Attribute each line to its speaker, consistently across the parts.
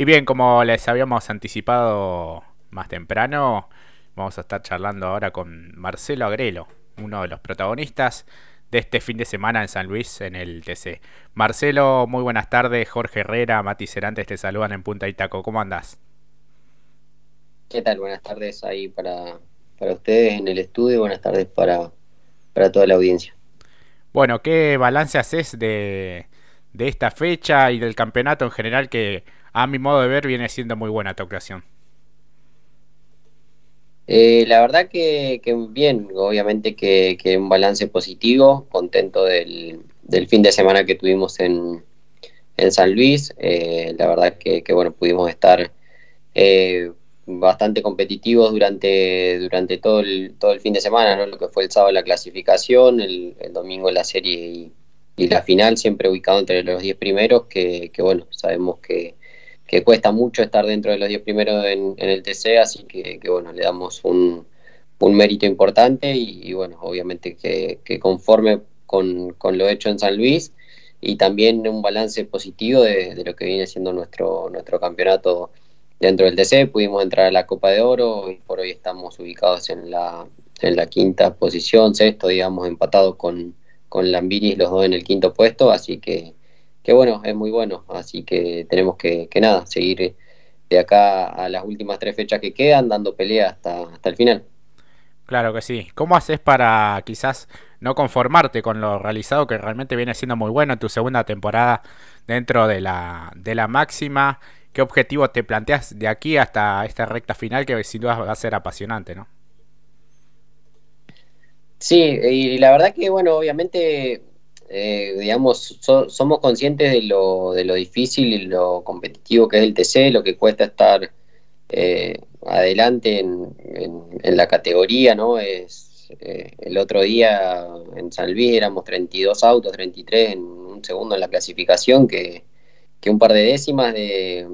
Speaker 1: Y bien, como les habíamos anticipado más temprano, vamos a estar charlando ahora con Marcelo Agrelo, uno de los protagonistas de este fin de semana en San Luis en el TC. Marcelo, muy buenas tardes. Jorge Herrera, Mati Cerantes te saludan en Punta Itaco. ¿Cómo andás?
Speaker 2: ¿Qué tal? Buenas tardes ahí para, para ustedes en el estudio. Buenas tardes para, para toda la audiencia.
Speaker 1: Bueno, ¿qué balance haces de, de esta fecha y del campeonato en general que a mi modo de ver viene siendo muy buena tu ocasión.
Speaker 2: Eh, la verdad que, bien, obviamente que, un balance positivo, contento del, fin de semana que tuvimos en, San Luis, eh, la verdad que, bueno, pudimos estar eh, bastante competitivos durante, durante todo, el, todo el fin de semana, ¿no? lo que fue el sábado la clasificación, el, domingo la serie y, y, la final, siempre ubicado entre los 10 primeros, que, bueno, sabemos que que cuesta mucho estar dentro de los 10 primeros en, el TC, así que, bueno, le damos un, mérito importante y, bueno, obviamente que, conforme con, lo hecho en San Luis y también un balance positivo de, lo que viene siendo nuestro, nuestro campeonato dentro del TC, pudimos entrar a la Copa de Oro y por hoy estamos ubicados en la, en la quinta posición, sexto, digamos, empatados con, con Lambiris los dos en el quinto puesto, así que que bueno, es muy bueno. Así que tenemos que, que nada, seguir de acá a las últimas tres fechas que quedan, dando pelea hasta, hasta el final.
Speaker 1: Claro que sí. ¿Cómo haces para quizás no conformarte con lo realizado que realmente viene siendo muy bueno en tu segunda temporada dentro de la, de la máxima? ¿Qué objetivo te planteas de aquí hasta esta recta final que sin duda va a ser apasionante, no?
Speaker 2: Sí, y la verdad que bueno, obviamente eh, digamos, somos conscientes de lo, de lo difícil y lo competitivo que es el TC, lo que cuesta estar eh, adelante en, en, la categoría, ¿no? Es, eh, el otro día en San Luis éramos 32 autos, 33 en un segundo en la clasificación, que, que un par de décimas de,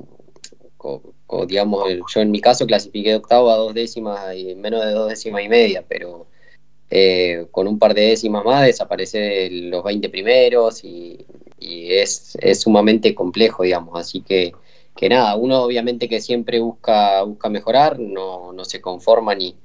Speaker 2: digamos, yo en mi caso clasifiqué octavo a dos décimas y menos de dos décimas y media, pero eh, con un par de décimas más desaparece los 20 primeros y, es, sumamente complejo, digamos. Así que, que nada, uno obviamente que siempre busca, busca mejorar, no, no se conforma ni,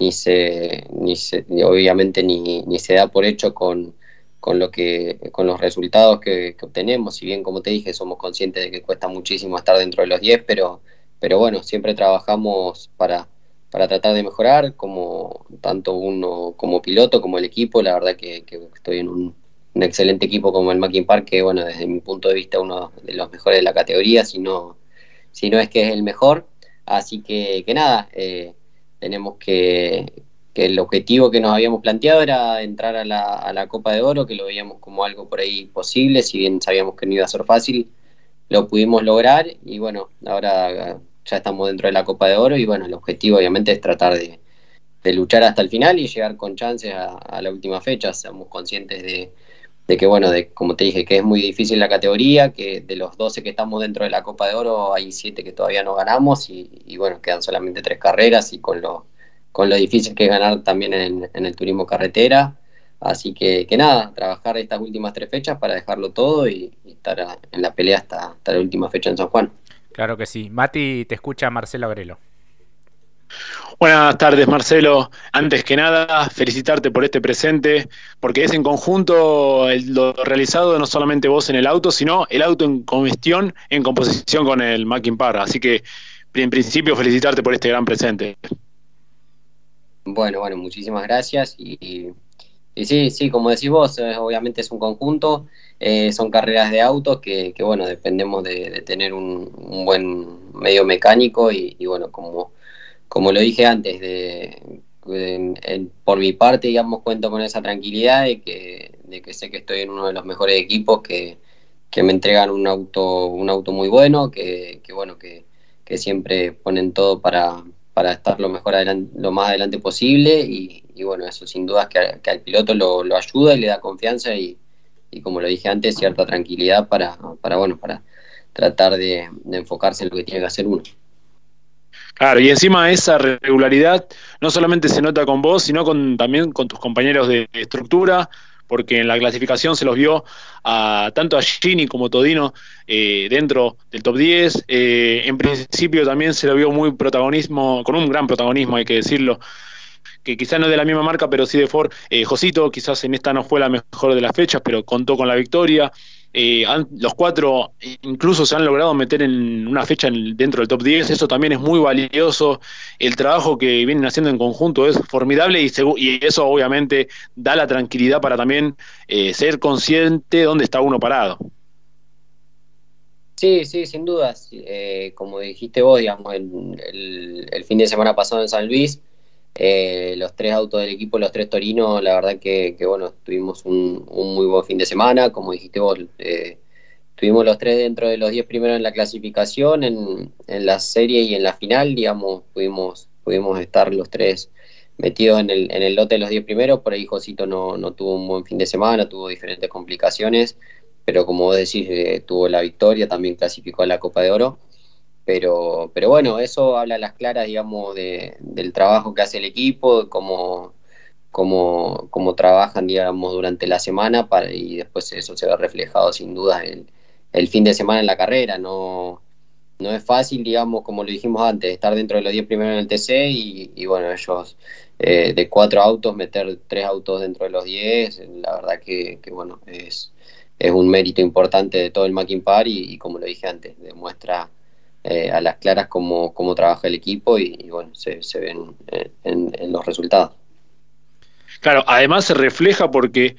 Speaker 2: ni se, ni se obviamente ni, ni, se da por hecho con, con, lo que, con los resultados que, que, obtenemos. Si bien, como te dije, somos conscientes de que cuesta muchísimo estar dentro de los 10, pero, pero bueno, siempre trabajamos para, para tratar de mejorar, como tanto uno como piloto, como el equipo. La verdad que, estoy en un, excelente equipo como el Mackin Park, que bueno, desde mi punto de vista uno de los mejores de la categoría, si no, si no es que es el mejor. Así que, que nada, eh, tenemos que, que el objetivo que nos habíamos planteado era entrar a la, a la Copa de Oro, que lo veíamos como algo por ahí posible, si bien sabíamos que no iba a ser fácil, lo pudimos lograr y bueno, ahora ya estamos dentro de la Copa de Oro y bueno, el objetivo obviamente es tratar de, luchar hasta el final y llegar con chances a, la última fecha. Seamos conscientes de, que, bueno, de, como te dije, que es muy difícil la categoría, que de los 12 que estamos dentro de la Copa de Oro hay 7 que todavía no ganamos y, bueno, quedan solamente 3 carreras y con lo, con lo difícil que es ganar también en, el turismo carretera. Así que, que, nada, trabajar estas últimas tres fechas para dejarlo todo y, estar en la pelea hasta, hasta la última fecha en San Juan.
Speaker 1: Claro que sí. Mati, te escucha Marcelo Agrelo.
Speaker 3: Buenas tardes, Marcelo. Antes que nada, felicitarte por este presente, porque es en conjunto lo realizado no solamente vos en el auto, sino el auto en comestión en composición con el Mackin Par. Así que, en principio, felicitarte por este gran presente.
Speaker 2: Bueno, bueno, muchísimas gracias. Y, sí, sí, como decís vos, obviamente es un conjunto. Eh, son carreras de autos que, bueno, dependemos de, tener un, buen medio mecánico y, bueno, como, como lo dije antes, de, por mi parte, digamos, cuento con esa tranquilidad de que, de que sé que estoy en uno de los mejores equipos que, me entregan un auto, un auto muy bueno, que, bueno, que, siempre ponen todo para, para estar lo mejor lo más adelante posible y, bueno, eso sin duda es que, al piloto lo, ayuda y le da confianza y, y como lo dije antes, cierta tranquilidad para, para bueno, para tratar de, enfocarse en lo que tiene que hacer uno.
Speaker 3: Claro, y encima esa regularidad no solamente se nota con vos, sino con, también con tus compañeros de estructura, porque en la clasificación se los vio a tanto a Gini como Todino eh, dentro del top 10. Eh, en principio también se lo vio muy protagonismo, con un gran protagonismo, hay que decirlo, que quizás no es de la misma marca, pero sí de Ford. Eh, Josito, quizás en esta no fue la mejor de las fechas, pero contó con la victoria. Eh, los cuatro incluso se han logrado meter en una fecha dentro del top 10, eso también es muy valioso. El trabajo que vienen haciendo en conjunto es formidable y, eso obviamente da la tranquilidad para también eh, ser consciente dónde está uno parado.
Speaker 2: Sí, sí, sin dudas. Eh, como dijiste vos, digamos, el, fin de semana pasado en San Luis, eh, los tres autos del equipo, los tres Torinos, la verdad que, bueno, tuvimos un, muy buen fin de semana, como dijiste vos, eh, tuvimos los tres dentro de los diez primeros en la clasificación, en, la serie y en la final, digamos, pudimos, pudimos estar los tres metidos en el, en el lote de los diez primeros, por ahí Josito no, no tuvo un buen fin de semana, tuvo diferentes complicaciones, pero como vos decís, eh, tuvo la victoria, también clasificó a la Copa de Oro. Pero, pero bueno, eso habla a las claras, digamos, de, del trabajo que hace el equipo, cómo, cómo, cómo trabajan, digamos, durante la semana para, y después eso se ve reflejado sin duda el, el fin de semana en la carrera. No, no es fácil, digamos, como lo dijimos antes, estar dentro de los 10 primeros en el TC y, bueno, ellos eh, de cuatro autos, meter tres autos dentro de los 10, la verdad que, que bueno, es, es un mérito importante de todo el Mackin Par y como lo dije antes, demuestra eh, a las claras cómo, cómo, trabaja el equipo y, bueno, se, se ven en, los resultados.
Speaker 3: Claro, además se refleja porque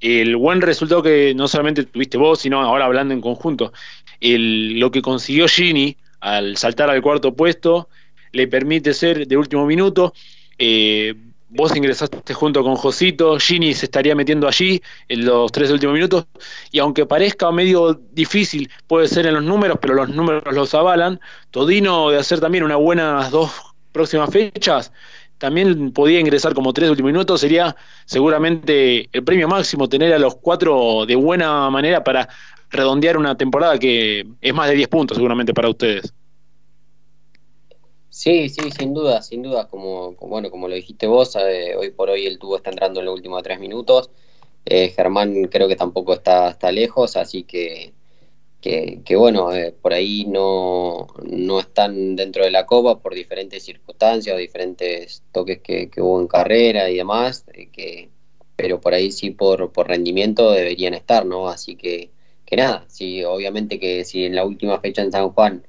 Speaker 3: el buen resultado que no solamente tuviste vos, sino ahora hablando en conjunto, el, lo que consiguió Gini al saltar al cuarto puesto le permite ser de último minuto. Eh, vos ingresaste junto con Josito, Gini se estaría metiendo allí en los tres últimos minutos, y aunque parezca medio difícil, puede ser en los números, pero los números los avalan, Todino de hacer también unas buenas dos próximas fechas, también podía ingresar como tres últimos minutos, sería seguramente el premio máximo tener a los cuatro de buena manera para redondear una temporada que es más de 10 puntos seguramente para ustedes.
Speaker 2: Sí, sí, sin duda, sin duda, como, bueno, como lo dijiste vos, eh, hoy por hoy el tubo está entrando en los últimos tres minutos. Eh, Germán creo que tampoco está, está lejos, así que, que, bueno, eh, por ahí no, no están dentro de la copa por diferentes circunstancias o diferentes toques que, hubo en carrera y demás, que, pero por ahí sí por, por rendimiento deberían estar, ¿no? Así que, que nada, sí, obviamente que si en la última fecha en San Juan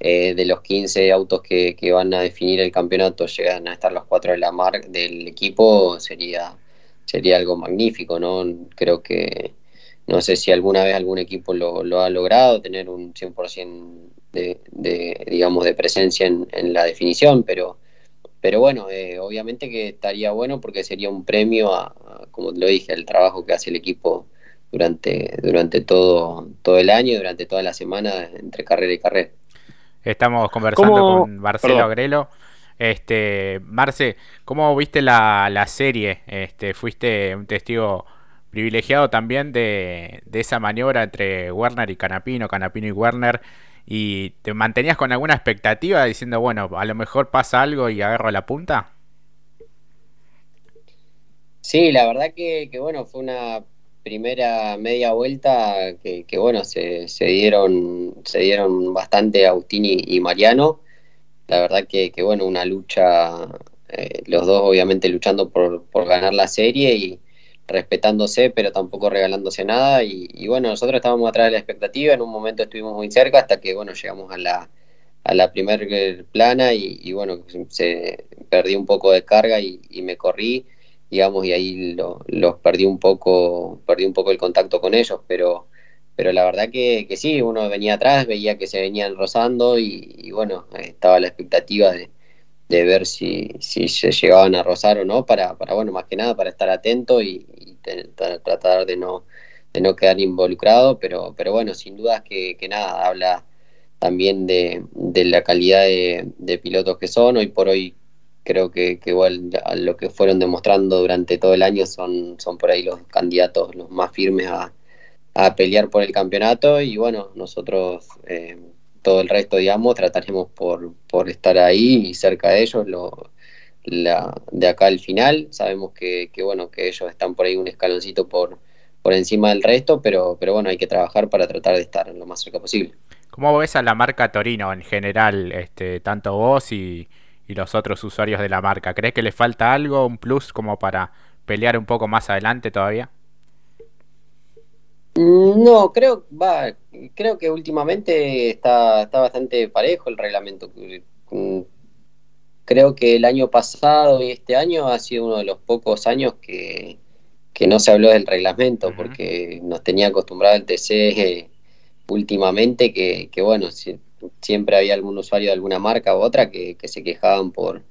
Speaker 2: eh, de los 15 autos que, van a definir el campeonato llegan a estar los cuatro de la mar del equipo, sería, sería algo magnífico, ¿no? Creo que, no sé si alguna vez algún equipo lo, ha logrado, tener un 100% de, de, digamos, de presencia en, la definición, pero, pero bueno, eh, obviamente que estaría bueno porque sería un premio a, como lo dije, al trabajo que hace el equipo durante, durante todo, todo el año, durante toda la semana, entre carrera y carrera.
Speaker 1: Estamos conversando con Marcelo Agrelo. Este, Marce, ¿cómo viste la, la, serie? Este, fuiste un testigo privilegiado también de, de, esa maniobra entre Werner y Canapino, Canapino y Werner, y te mantenías con alguna expectativa diciendo, bueno, a lo mejor pasa algo y agarro la punta.
Speaker 2: Sí, la verdad que, que bueno, fue una primera media vuelta que, bueno, se, se, dieron, se dieron bastante Agustín y, Mariano. La verdad que, que bueno, una lucha, eh, los dos obviamente luchando por, por, ganar la serie y respetándose, pero tampoco regalándose nada. Y, bueno, nosotros estábamos atrás de la expectativa, en un momento estuvimos muy cerca hasta que bueno, llegamos a la, a la primer plana y, bueno, se perdí un poco de carga y me corrí digamos, y ahí los perdí un poco, perdí un poco el contacto con ellos, pero, pero la verdad que, que sí, uno venía atrás, veía que se venían rozando y, bueno, estaba la expectativa de, de ver si, si, se llegaban a rozar o no, para, para bueno, más que nada para estar atento y, tratar de no, de no quedar involucrado, pero, pero bueno, sin dudas que, que nada, habla también de, de la calidad de, de, pilotos que son. Hoy por hoy creo que, igual a lo que fueron demostrando durante todo el año son, son por ahí los candidatos los más firmes a, pelear por el campeonato y bueno, nosotros eh, todo el resto, digamos, trataremos por, por estar ahí y cerca de ellos lo, la, de acá al final. Sabemos que, bueno, que ellos están por ahí un escaloncito por, por encima del resto, pero, pero bueno, hay que trabajar para tratar de estar lo más cerca posible.
Speaker 1: ¿Cómo ves a la marca Torino en general, este, tanto vos y, y los otros usuarios de la marca? ¿Crees que le falta algo, un plus como para pelear un poco más adelante todavía?
Speaker 2: No, creo, va, creo que últimamente está, está bastante parejo el reglamento. Creo que el año pasado y este año ha sido uno de los pocos años que, no se habló del reglamento, porque nos tenía acostumbrado el TC últimamente que, que bueno, siempre había algún usuario de alguna marca u otra que, que se quejaban por,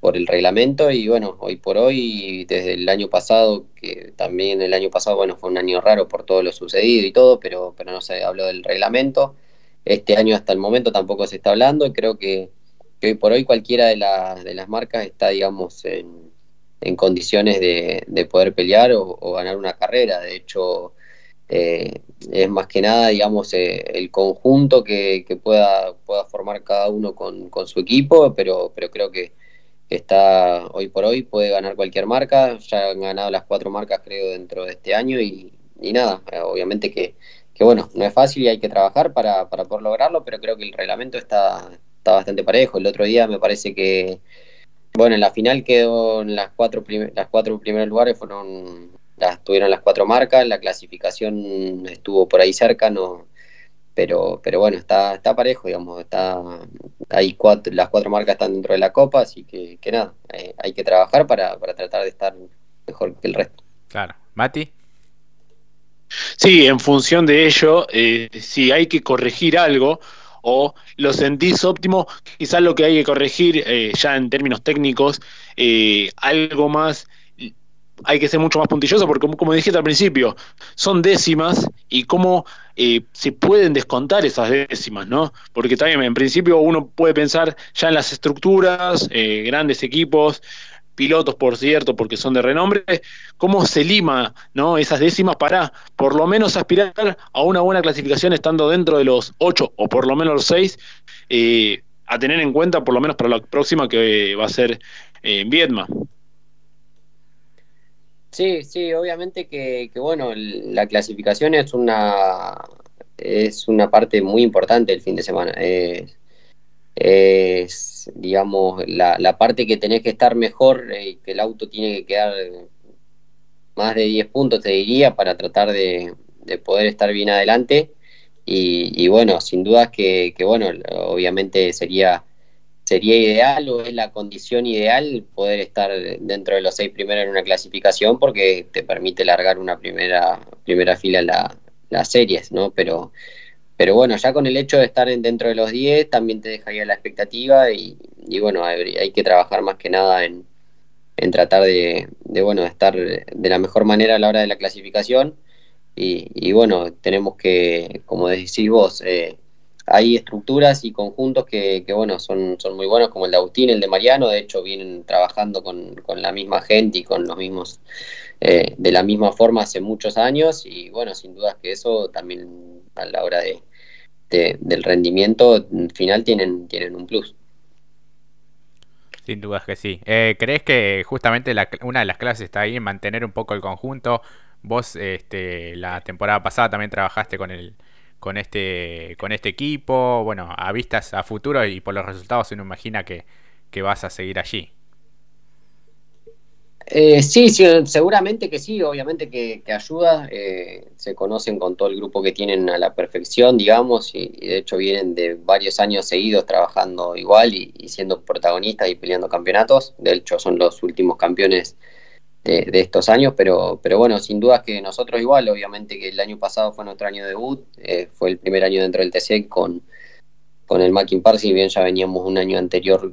Speaker 2: por el reglamento y bueno, hoy por hoy, desde el año pasado, que también el año pasado, bueno, fue un año raro por todo lo sucedido y todo, pero, pero no se habló del reglamento. Este año hasta el momento tampoco se está hablando y creo que, hoy por hoy cualquiera de, de las marcas está, digamos, en, en condiciones de, de, poder pelear o, ganar una carrera. De hecho, eh, es más que nada, digamos, eh, el conjunto que, que, pueda, pueda formar cada uno con, con su equipo, pero, pero creo que que está hoy por hoy, puede ganar cualquier marca, ya han ganado las cuatro marcas creo dentro de este año y, nada, eh, obviamente que, bueno, no es fácil y hay que trabajar para, para poder lograrlo, pero creo que el reglamento está, está bastante parejo. El otro día me parece que, bueno, en la final quedó en las cuatro, las cuatro primeros lugares fueron, las tuvieron las cuatro marcas, la clasificación estuvo por ahí cerca, no pero, pero bueno, está, está parejo, digamos, está, hay cuatro, las cuatro marcas están dentro de la copa, así que, que nada, eh, hay que trabajar para, para tratar de estar mejor que el resto.
Speaker 1: Claro. Mati.
Speaker 3: Sí, en función de ello, eh, si hay que corregir algo o lo sentís óptimo, quizás lo que hay que corregir eh, ya en términos técnicos, algo más hay que ser mucho más puntilloso porque, como, dijiste al principio, son décimas y cómo eh, se pueden descontar esas décimas, ¿no? Porque también en principio uno puede pensar ya en las estructuras, eh, grandes equipos, pilotos, por cierto, porque son de renombre, cómo se lima ¿no? esas décimas para por lo menos aspirar a una buena clasificación estando dentro de los ocho o por lo menos los seis, eh, a tener en cuenta por lo menos para la próxima que va a ser en Vietnam.
Speaker 2: Sí, sí, obviamente que, bueno, la clasificación es una es una parte muy importante del fin de semana. Es, digamos, la, la, parte que tenés que estar mejor, eh, que el auto tiene que quedar más de 10 puntos, te diría, para tratar de, poder estar bien adelante. Y, bueno, sin dudas que, que, bueno, obviamente sería sería ideal o es la condición ideal poder estar dentro de los seis primeros en una clasificación porque te permite largar una primera, primera fila la, las series, ¿no? Pero, pero bueno, ya con el hecho de estar dentro de los 10 también te dejaría la expectativa y, bueno, hay, que trabajar más que nada en, tratar de, de, estar de la mejor manera a la hora de la clasificación y, y bueno, tenemos que, como decís vos, eh, hay estructuras y conjuntos que, bueno, son, muy buenos, como el de Agustín, el de Mariano, de hecho vienen trabajando con, la misma gente y con los mismos, eh, de la misma forma hace muchos años y bueno, sin dudas que eso también a la hora de, del rendimiento final tienen, tienen un plus.
Speaker 1: Sin dudas que sí. Eh, ¿Crees que justamente una de las clases está ahí en mantener un poco el conjunto? Vos este, la temporada pasada también trabajaste con el, con este, con este equipo? Bueno, a vistas a futuro y por los resultados uno imagina que, vas a seguir allí.
Speaker 2: Eh, sí, seguramente que sí, obviamente que, ayuda. Eh, se conocen con todo el grupo que tienen a la perfección, digamos, y, de hecho vienen de varios años seguidos trabajando igual y, siendo protagonistas y peleando campeonatos. De hecho, son los últimos campeones de, estos años, pero, pero bueno, sin duda que nosotros igual, obviamente que el año pasado fue nuestro año de debut, eh, fue el primer año dentro del TC con, con el Mackin Park, si bien ya veníamos un año anterior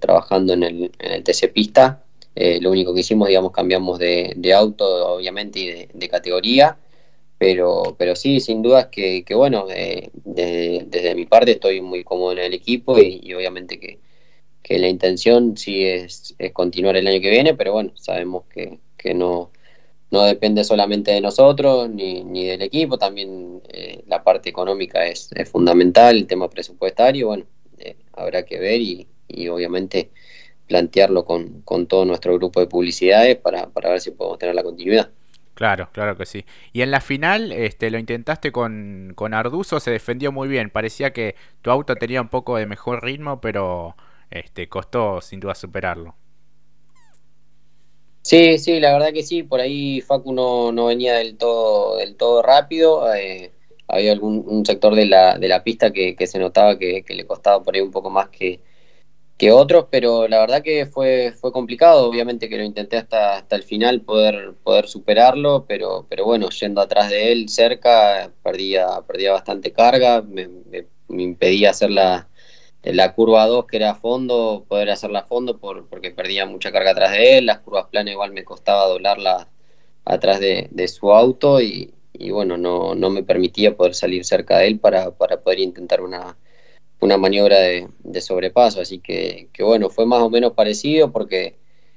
Speaker 2: trabajando en el, en el TC Pista, eh, lo único que hicimos, digamos, cambiamos de, de auto, obviamente, y de, categoría, pero, pero sí, sin dudas que, que bueno, eh, desde, mi parte estoy muy cómodo en el equipo y obviamente que, que la intención sí es, continuar el año que viene, pero bueno, sabemos que, no, no depende solamente de nosotros ni, ni del equipo, también eh, la parte económica es, fundamental, el tema presupuestario, bueno, eh, habrá que ver y, obviamente plantearlo con, todo nuestro grupo de publicidades para, para ver si podemos tener la continuidad.
Speaker 1: Claro, claro que sí. Y en la final, este, lo intentaste con, con Arduzo, se defendió muy bien. Parecía que tu auto tenía un poco de mejor ritmo, pero este, costó sin duda superarlo.
Speaker 2: Sí, sí, la verdad que sí. Por ahí Facu no, no venía del todo, del todo rápido. Eh, había algún un sector de la, de la pista que, se notaba que, le costaba por ahí un poco más que, que otros, pero la verdad que fue, fue complicado, obviamente que lo intenté hasta, hasta el final poder, poder superarlo, pero, pero bueno, yendo atrás de él cerca, perdía, perdía bastante carga, me, impedía hacer la, la curva 2 que era fondo, poder hacerla fondo por, porque perdía mucha carga atrás de él, las curvas planas igual me costaba doblarla atrás de, su auto y, bueno, no, no me permitía poder salir cerca de él para, para poder intentar una una maniobra de, sobrepaso, así que, bueno, fue más o menos parecido porque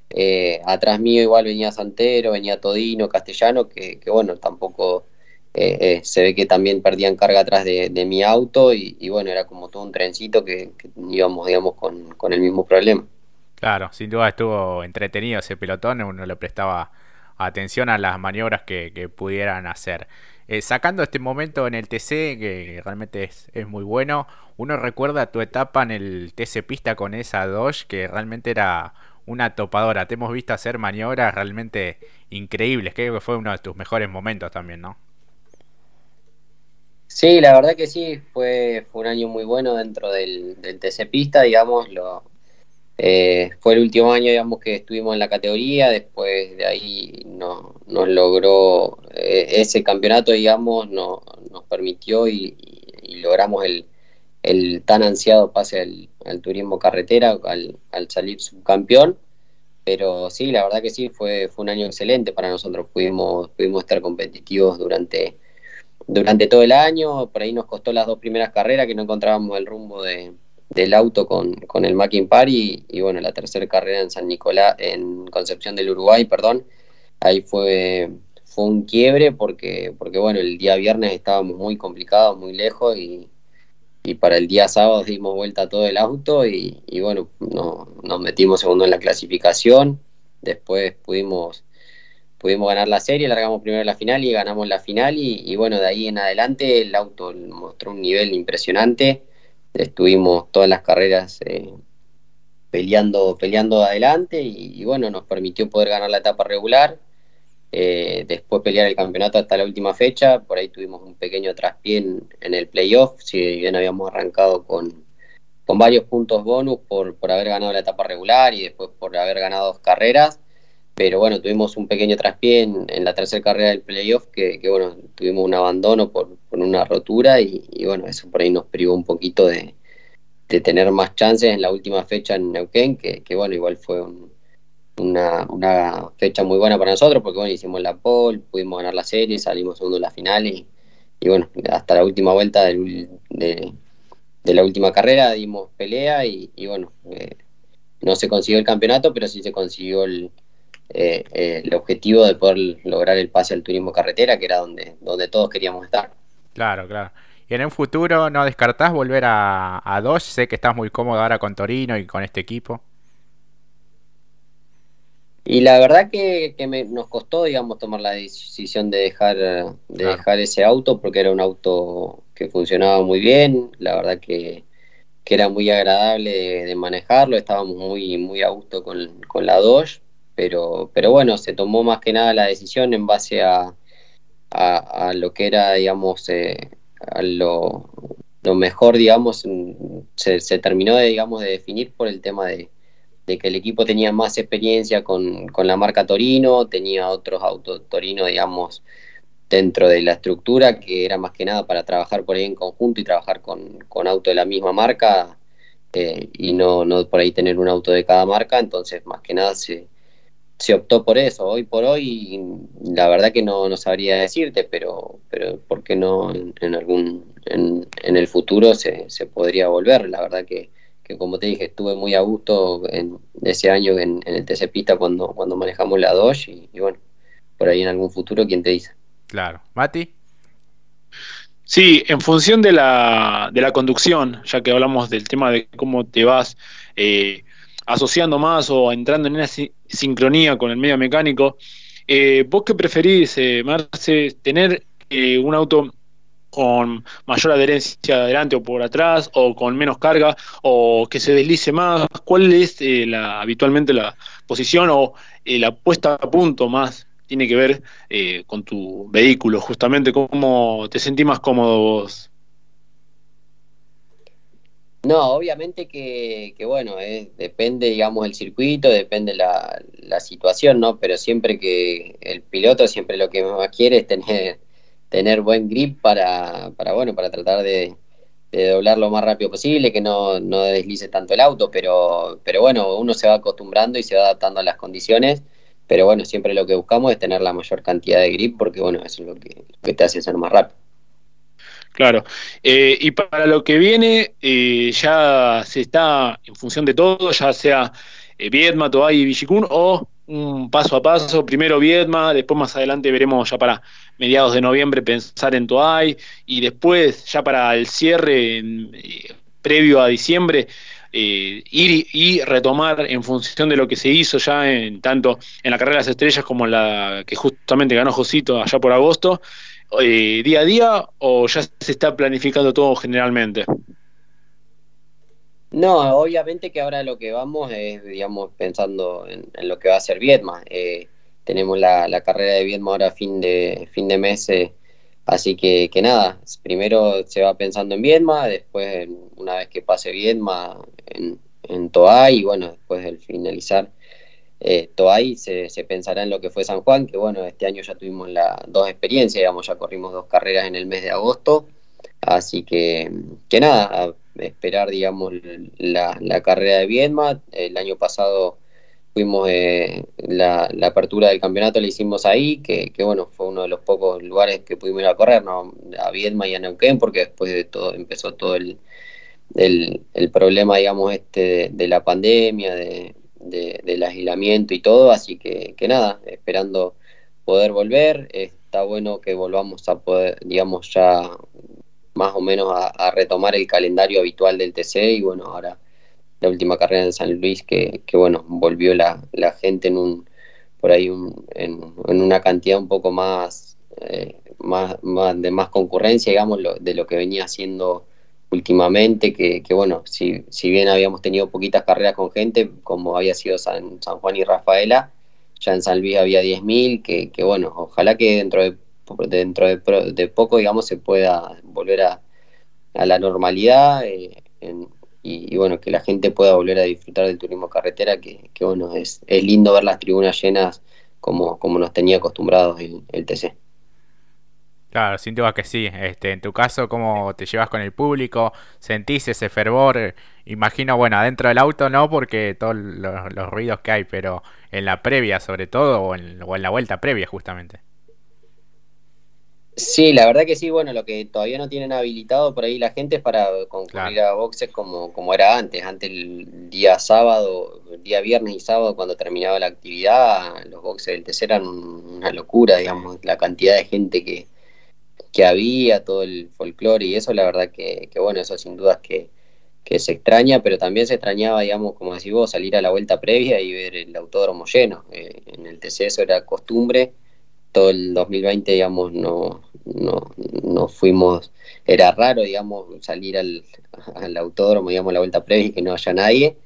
Speaker 2: eh, atrás mío igual venía Santero, venía Todino, Castellano, que, bueno, tampoco eh, eh, se ve que también perdían carga atrás de, mi auto y, bueno, era como todo un trencito que, íbamos, digamos, con, el mismo problema.
Speaker 1: Claro, sin duda estuvo entretenido ese pelotón, uno le prestaba atención a las maniobras que, pudieran hacer. Eh, sacando este momento en el TC, que realmente es, muy bueno, uno recuerda tu etapa en el TC Pista con esa Dodge, que realmente era una topadora. Te hemos visto hacer maniobras realmente increíbles. Creo que fue uno de tus mejores momentos también, ¿no?
Speaker 2: Sí, la verdad que sí, fue, fue un año muy bueno dentro del, del TC Pista, digamos, lo, eh, fue el último año, digamos, que estuvimos en la categoría, después de ahí no, nos logró eh, ese campeonato, digamos, no, nos permitió y, logramos el, el, tan ansiado pase al, turismo carretera al, al, salir subcampeón. Pero sí, la verdad que sí, fue, fue un año excelente para nosotros. Pudimos, pudimos estar competitivos durante, durante todo el año. Por ahí nos costó las dos primeras carreras que no encontrábamos el rumbo de, del auto con, con el Mackin Party y, bueno, la tercera carrera en San Nicolás, en Concepción del Uruguay, perdón, ahí fue, fue un quiebre porque, porque bueno, el día viernes estábamos muy complicados, muy lejos y, y para el día sábado dimos vuelta a todo el auto y, y bueno, no, nos metimos segundo en la clasificación, después pudimos pudimos ganar la serie, largamos primero la final y ganamos la final y, bueno, de ahí en adelante el auto mostró un nivel impresionante. Estuvimos todas las carreras eh, peleando, peleando adelante y, bueno, nos permitió poder ganar la etapa regular, eh, después pelear el campeonato hasta la última fecha, por ahí tuvimos un pequeño traspié en, el playoff, si bien habíamos arrancado con, con varios puntos bonus por, por haber ganado la etapa regular y después por haber ganado dos carreras, pero bueno, tuvimos un pequeño traspié en, la tercera carrera del playoff, que, bueno, tuvimos un abandono por, por una rotura y, bueno, eso por ahí nos privó un poquito de, de, tener más chances en la última fecha en Neuquén, que, que bueno, igual fue una, una, fecha muy buena para nosotros, porque bueno, hicimos la pole, pudimos ganar la serie, salimos segundo en la final y, y bueno, hasta la última vuelta de, de, la última carrera dimos pelea y, y bueno, eh, no se consiguió el campeonato, pero sí se consiguió el eh, eh, el objetivo de poder lograr el pase al turismo carretera, que era donde, donde todos queríamos estar.
Speaker 1: Claro, claro. ¿Y en un futuro no descartás volver a, a Dodge? Sé que estás muy cómodo ahora con Torino y con este equipo.
Speaker 2: Y la verdad que, nos costó, digamos, tomar la decisión de dejar, de dejar ese auto porque era un auto que funcionaba muy bien, la verdad que, era muy agradable de, manejarlo, estábamos muy, muy a gusto con, con la Dodge pero, pero bueno, se tomó más que nada la decisión en base a, a, lo que era, digamos, eh, a lo, lo, mejor, digamos, se, se, terminó de, digamos, de definir por el tema de, de que el equipo tenía más experiencia con, con, la marca Torino, tenía otros autos Torino, digamos, dentro de la estructura, que era más que nada para trabajar por ahí en conjunto y trabajar con, con autos de la misma marca eh, y no, no por ahí tener un auto de cada marca, entonces más que nada se se optó por eso. Hoy por hoy, la verdad que no, no sabría decirte, pero, pero ¿por qué no en, algún en, en, el futuro se, se podría volver? La verdad que, que, como te dije, estuve muy a gusto en ese año en, el TC Pista cuando, cuando manejamos la Dodge y, bueno, por ahí en algún futuro, ¿quién te dice?
Speaker 1: Claro. Mati.
Speaker 3: Sí, en función de la, de la conducción, ya que hablamos del tema de cómo te vas, eh, asociando más o entrando en una sincronía con el medio mecánico. Eh, ¿Vos qué preferís, eh, Marce, tener eh, un auto con mayor adherencia adelante o por atrás, o con menos carga, o que se deslice más? ¿Cuál es la, habitualmente la posición o la puesta a punto más tiene que ver con tu vehículo, justamente cómo te sentís más cómodo vos.
Speaker 2: No, obviamente que, que bueno, eh, depende, digamos, el circuito, depende la, la situación, ¿no? Pero siempre que el piloto siempre lo que más quiere es tener, tener buen grip para, para bueno, para tratar de, doblar lo más rápido posible, que no, no deslice tanto el auto, pero, pero bueno, uno se va acostumbrando y se va adaptando a las condiciones, pero bueno, siempre lo que buscamos es tener la mayor cantidad de grip, porque bueno, eso es lo que, lo que te hace ser más rápido.
Speaker 3: Claro. Eh, y para lo que viene, eh, ya se está en función de todo, ya sea eh, Toay y Villicún, o un paso a paso, primero Viedma, después más adelante veremos ya para mediados de noviembre pensar en Toay, y después ya para el cierre previo a diciembre, ir y retomar en función de lo que se hizo ya en tanto en la carrera de las estrellas como en la que justamente ganó Josito allá por agosto, eh, día a día o ya se está planificando todo generalmente?
Speaker 2: No, obviamente que ahora lo que vamos es, digamos, pensando en, lo que va a ser Viedma. Eh, tenemos la, carrera de Viedma ahora fin de, fin de mes, eh, así que, que, nada, primero se va pensando en Viedma, después una vez que pase Viedma en, en Toa y bueno, después del finalizar eh, Toay se, se, pensará en lo que fue San Juan, que bueno, este año ya tuvimos las dos experiencias, digamos, ya corrimos dos carreras en el mes de agosto, así que, que nada, esperar, digamos, la, la, carrera de Viedma, el año pasado fuimos, eh, la, la, apertura del campeonato la hicimos ahí, que, bueno, fue uno de los pocos lugares que pudimos ir a correr, ¿no? a Viedma y a Neuquén, porque después de todo empezó todo el, el, problema, digamos, este de la pandemia, de, del aislamiento y todo, así que nada, esperando poder volver, está bueno que volvamos a poder, digamos, ya más o menos a, retomar el calendario habitual del TC y bueno, ahora la última carrera en San Luis que, que bueno, volvió la, la, gente en un, por ahí un, en, una cantidad un poco más, eh, más, más, de más concurrencia, digamos, de lo que venía haciendo últimamente, que, que bueno, si, si, bien habíamos tenido poquitas carreras con gente, como había sido San, San Juan y Rafaela, ya en San Luis había 10.000, que, que bueno, ojalá que dentro de, dentro de, poco, digamos, se pueda volver a, a la normalidad eh, y, bueno, que la gente pueda volver a disfrutar del turismo carretera, que, que bueno, es, es lindo ver las tribunas llenas como, como nos tenía acostumbrados el, el TC.
Speaker 1: Claro, sin duda que sí. Este, en tu caso, ¿cómo te llevas con el público? ¿Sentís ese fervor? Imagino, bueno, adentro del auto no, porque todos los, ruidos que hay, pero en la previa sobre todo, o en, la vuelta previa justamente.
Speaker 2: Sí, la verdad que sí, bueno, lo que todavía no tienen habilitado por ahí la gente es para concurrir a boxes como, como era antes. Antes el día sábado, el día viernes y sábado cuando terminaba la actividad, los boxes del TC eran una locura, digamos, la cantidad de gente que, que había, todo el folclore y eso, la verdad que, bueno, eso sin dudas que, que, se extraña, pero también se extrañaba, digamos, como decís vos, salir a la vuelta previa y ver el autódromo lleno. Eh, en el TC eso era costumbre, todo el 2020, digamos, no, no, no fuimos, era raro, digamos, salir al, al autódromo, digamos, la vuelta previa y que no haya nadie.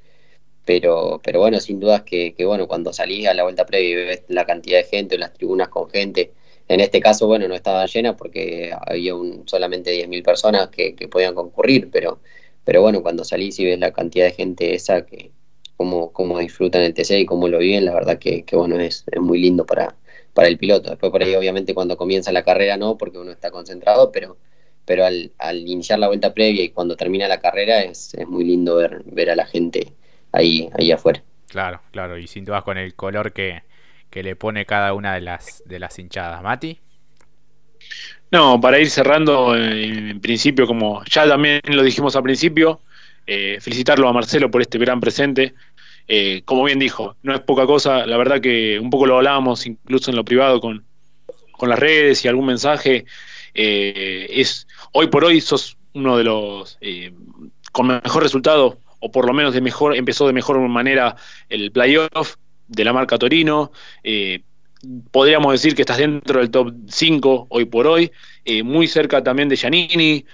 Speaker 2: Pero, pero bueno, sin dudas que, que bueno, cuando salís a la vuelta previa y ves la cantidad de gente, las tribunas con gente, en este caso, bueno, no estaba llena porque había un, solamente 10.000 personas que, podían concurrir, pero, pero bueno, cuando salís y ves la cantidad de gente esa, que cómo, cómo disfrutan el TC y cómo lo viven, la verdad que, bueno, es, es, muy lindo para, para el piloto. Después por ahí, obviamente, cuando comienza la carrera no, porque uno está concentrado, pero, pero al, al iniciar la vuelta previa y cuando termina la carrera es, es muy lindo ver, ver a la gente ahí, ahí afuera.
Speaker 1: Claro, claro, y sin dudas con el color que, que le pone cada una de las, de las hinchadas. Mati.
Speaker 3: No, para ir cerrando, en principio, como ya también lo dijimos al principio, eh, felicitarlo a Marcelo por este gran presente. Eh, como bien dijo, no es poca cosa, la verdad que un poco lo hablábamos incluso en lo privado con, con las redes y algún mensaje. Eh, es Hoy por hoy sos uno de los con mejor resultado o por lo menos de mejor, empezó de mejor manera el playoff de la marca Torino. Eh, podríamos decir que estás dentro del top 5 hoy por hoy, eh, muy cerca también de Giannini,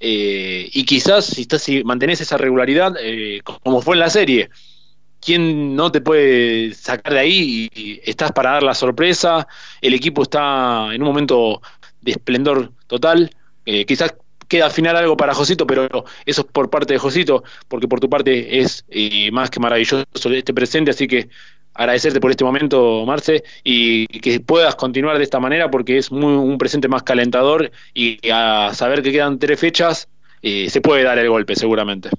Speaker 3: eh, y quizás si, estás, si mantenés esa regularidad, como fue en la serie, ¿quién no te puede sacar de ahí? Y estás para dar la sorpresa, el equipo está en un momento de esplendor total, quizás queda al final algo para Josito, pero eso es por parte de Josito, porque por tu parte es más que maravilloso este presente, así que agradecerte por este momento, Marce, y que puedas continuar de esta manera porque es muy, un presente más calentador y a saber que quedan tres fechas, eh, se puede dar el golpe seguramente.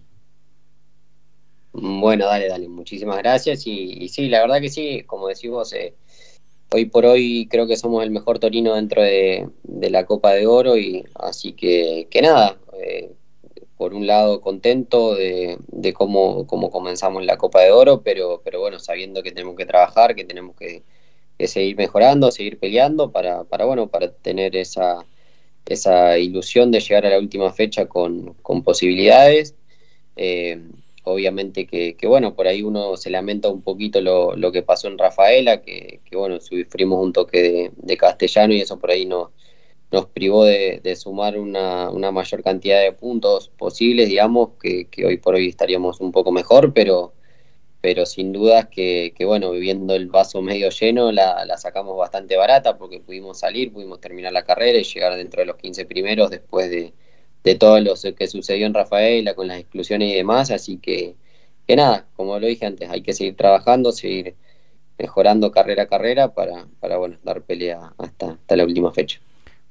Speaker 2: Bueno, dale, dale, muchísimas gracias y, sí, la verdad que sí, como decís vos, eh, hoy por hoy creo que somos el mejor Torino dentro de, la Copa de Oro y así que, nada, eh, por un lado contento de, cómo, cómo, comenzamos la Copa de Oro, pero, pero bueno, sabiendo que tenemos que trabajar, que tenemos que, seguir mejorando, seguir peleando para, para, bueno, para tener esa, esa ilusión de llegar a la última fecha con, posibilidades. Eh, obviamente que, bueno, por ahí uno se lamenta un poquito lo, lo que pasó en Rafaela, que, bueno, sufrimos un toque de, castellano y eso por ahí no nos privó de, sumar una, mayor cantidad de puntos posibles, digamos, que, hoy por hoy estaríamos un poco mejor, pero, pero sin dudas que, bueno, viviendo el vaso medio lleno, la, sacamos bastante barata porque pudimos salir, pudimos terminar la carrera y llegar dentro de los 15 primeros después de, todo lo que sucedió en Rafaela con las exclusiones y demás, así que, que nada, como lo dije antes, hay que seguir trabajando, seguir mejorando carrera a carrera para, para bueno, dar pelea hasta, hasta la última fecha.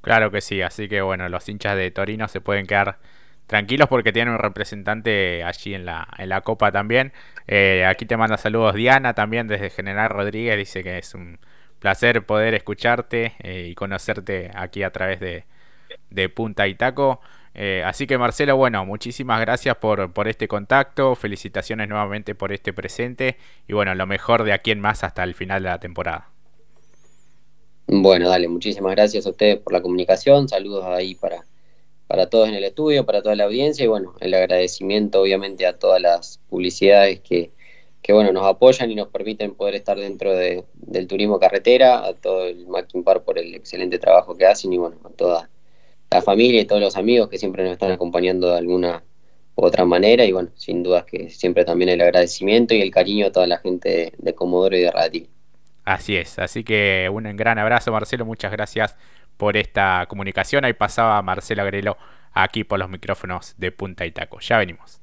Speaker 1: Claro que sí, así que bueno, los hinchas de Torino se pueden quedar tranquilos porque tienen un representante allí en la, en la Copa también. Eh, aquí te manda saludos Diana también desde General Rodríguez, dice que es un placer poder escucharte eh, y conocerte aquí a través de, de Punta y Taco. Eh, así que Marcelo, bueno, muchísimas gracias por, por este contacto, felicitaciones nuevamente por este presente. Y bueno, lo mejor de aquí en más hasta el final de la temporada.
Speaker 2: Bueno, dale, muchísimas gracias a ustedes por la comunicación, saludos ahí para, para todos en el estudio, para toda la audiencia. Y bueno, el agradecimiento obviamente a todas las publicidades que, que bueno, nos apoyan y nos permiten poder estar dentro de, del turismo carretera, a todo el Mackin Par por el excelente trabajo que hacen y bueno, a toda la familia y todos los amigos que siempre nos están acompañando de alguna u otra manera y bueno, sin dudas que siempre también el agradecimiento y el cariño a toda la gente de, Comodoro y de Ratil.
Speaker 1: Así es, así que un gran abrazo Marcelo, muchas gracias por esta comunicación. Ahí pasaba Marcelo Agrelo aquí por los micrófonos de Punta y Taco. Ya venimos.